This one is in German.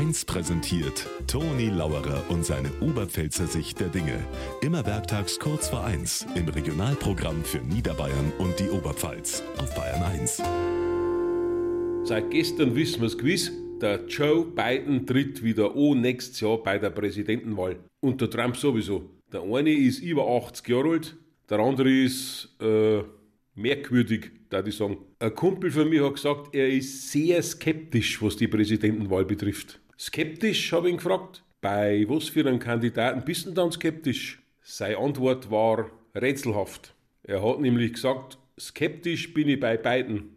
1 präsentiert Toni Lauerer und seine Oberpfälzer Sicht der Dinge. Immer werktags kurz vor 1 im Regionalprogramm für Niederbayern und die Oberpfalz auf Bayern 1. Seit gestern wissen wir es gewiss, der Joe Biden tritt wieder an nächstes Jahr bei der Präsidentenwahl. Und der Trump sowieso. Der eine ist über 80 Jahre alt, der andere ist äh, merkwürdig, da ich sagen. Ein Kumpel von mir hat gesagt, er ist sehr skeptisch, was die Präsidentenwahl betrifft. Skeptisch, habe ich ihn gefragt. Bei was für einem Kandidaten bist du dann skeptisch? Seine Antwort war rätselhaft. Er hat nämlich gesagt, skeptisch bin ich bei beiden.